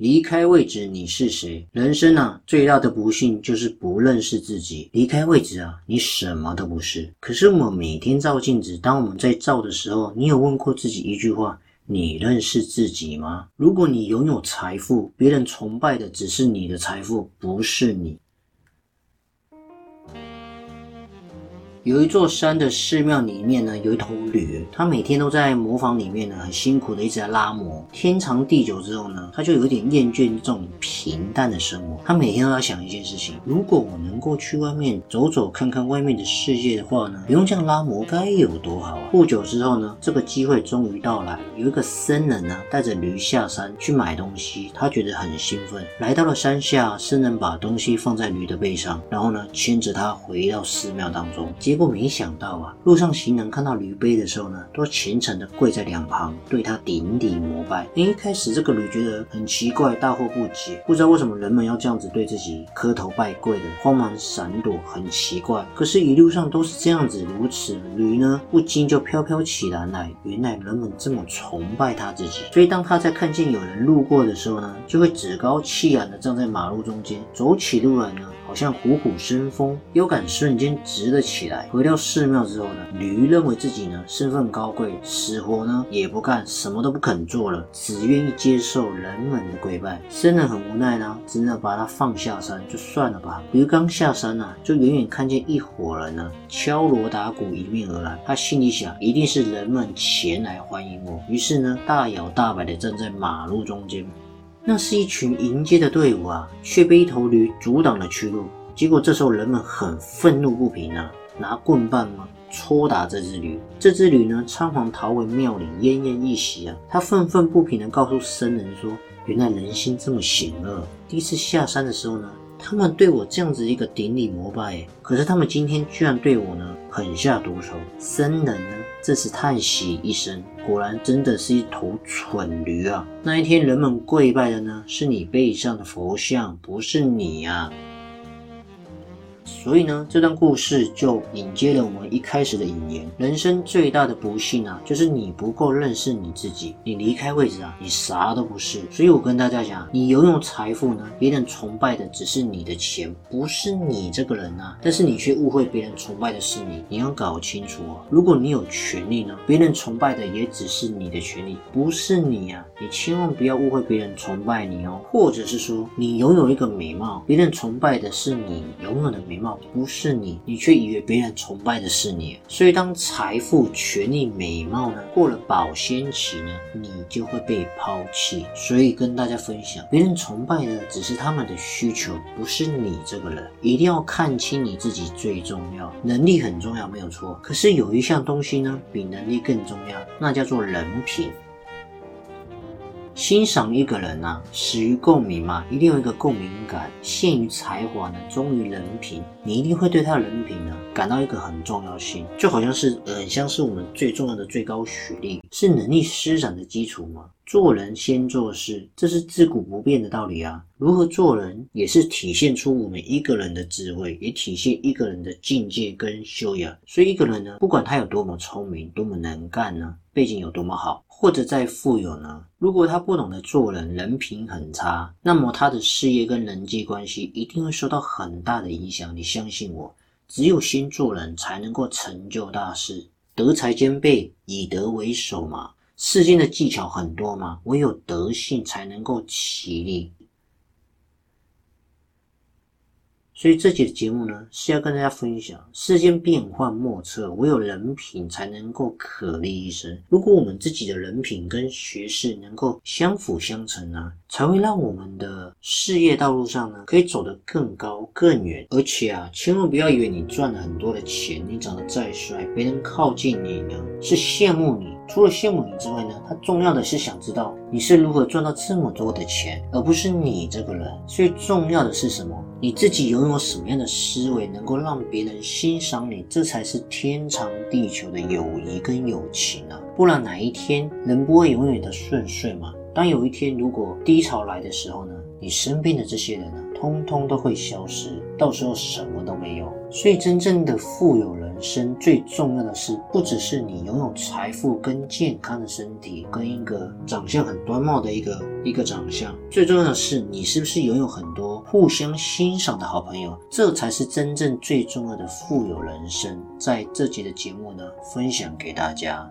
离开位置，你是谁？人生啊，最大的不幸就是不认识自己。离开位置啊，你什么都不是。可是我们每天照镜子，当我们在照的时候，你有问过自己一句话：你认识自己吗？如果你拥有财富，别人崇拜的只是你的财富，不是你。有一座山的寺庙里面呢，有一头驴，它每天都在磨坊里面呢，很辛苦的一直在拉磨。天长地久之后呢，它就有点厌倦这种平淡的生活。它每天都要想一件事情：如果我能够去外面走走看看外面的世界的话呢，不用这样拉磨该有多好啊！不久之后呢，这个机会终于到来，有一个僧人呢，带着驴下山去买东西，他觉得很兴奋。来到了山下，僧人把东西放在驴的背上，然后呢，牵着它回到寺庙当中。结果没想到啊，路上行人看到驴背的时候呢，都虔诚的跪在两旁，对他顶礼膜拜。一开始这个驴觉得很奇怪，大惑不解，不知道为什么人们要这样子对自己磕头拜跪的，慌忙闪躲，很奇怪。可是，一路上都是这样子如此，驴呢不禁就飘飘起来来。原来人们这么崇拜他自己，所以当他在看见有人路过的时候呢，就会趾高气扬的站在马路中间，走起路来呢。好像虎虎生风，腰杆瞬间直了起来。回到寺庙之后呢，驴认为自己呢身份高贵，死活呢也不干，什么都不肯做了，只愿意接受人们的跪拜。僧人很无奈呢，只能把他放下山，就算了吧。驴刚下山呢，就远远看见一伙人呢敲锣打鼓迎面而来。他心里想，一定是人们前来欢迎我。于是呢，大摇大摆的站在马路中间。那是一群迎接的队伍啊，却被一头驴阻挡了去路。结果这时候人们很愤怒不平啊，拿棍棒啊戳打这只驴。这只驴呢，仓皇逃回庙里，奄奄一息啊。他愤愤不平地告诉僧人说：“原来人心这么险恶。第一次下山的时候呢。”他们对我这样子一个顶礼膜拜，可是他们今天居然对我呢狠下毒手。僧人呢这时叹息一声，果然真的是一头蠢驴啊！那一天人们跪拜的呢是你背上的佛像，不是你啊。所以呢，这段故事就引接了我们一开始的引言：人生最大的不幸啊，就是你不够认识你自己。你离开位置啊，你啥都不是。所以我跟大家讲，你拥有财富呢，别人崇拜的只是你的钱，不是你这个人啊。但是你却误会别人崇拜的是你，你要搞清楚啊。如果你有权利呢，别人崇拜的也只是你的权利，不是你啊。你千万不要误会别人崇拜你哦。或者是说，你拥有一个美貌，别人崇拜的是你拥有的美。貌不是你，你却以为别人崇拜的是你。所以，当财富、权力、美貌呢过了保鲜期呢，你就会被抛弃。所以，跟大家分享，别人崇拜的只是他们的需求，不是你这个人。一定要看清你自己最重要，能力很重要，没有错。可是有一项东西呢，比能力更重要，那叫做人品。欣赏一个人啊，始于共鸣嘛，一定有一个共鸣感；限于才华呢，忠于人品，你一定会对他的人品呢感到一个很重要性，就好像是很像是我们最重要的最高学历，是能力施展的基础嘛。做人先做事，这是自古不变的道理啊。如何做人，也是体现出我们一个人的智慧，也体现一个人的境界跟修养。所以，一个人呢，不管他有多么聪明，多么能干呢，背景有多么好。或者再富有呢？如果他不懂得做人，人品很差，那么他的事业跟人际关系一定会受到很大的影响。你相信我，只有先做人才能够成就大事，德才兼备，以德为首嘛。世间的技巧很多嘛，唯有德性才能够起立。所以这期的节目呢，是要跟大家分享：世间变幻莫测，唯有人品才能够可立一生。如果我们自己的人品跟学识能够相辅相成呢，才会让我们的事业道路上呢，可以走得更高更远。而且啊，千万不要以为你赚了很多的钱，你长得再帅，别人靠近你呢，是羡慕你。除了羡慕你之外呢，他重要的是想知道你是如何赚到这么多的钱，而不是你这个人。最重要的是什么？你自己拥有什么样的思维，能够让别人欣赏你？这才是天长地久的友谊跟友情啊！不然哪一天人不会永远的顺遂嘛？当有一天如果低潮来的时候呢，你身边的这些人呢，通通都会消失，到时候什么都没有。所以真正的富有人。生最重要的是，不只是你拥有财富跟健康的身体，跟一个长相很端貌的一个一个长相，最重要的是你是不是拥有很多互相欣赏的好朋友，这才是真正最重要的富有人生。在这集的节目呢，分享给大家。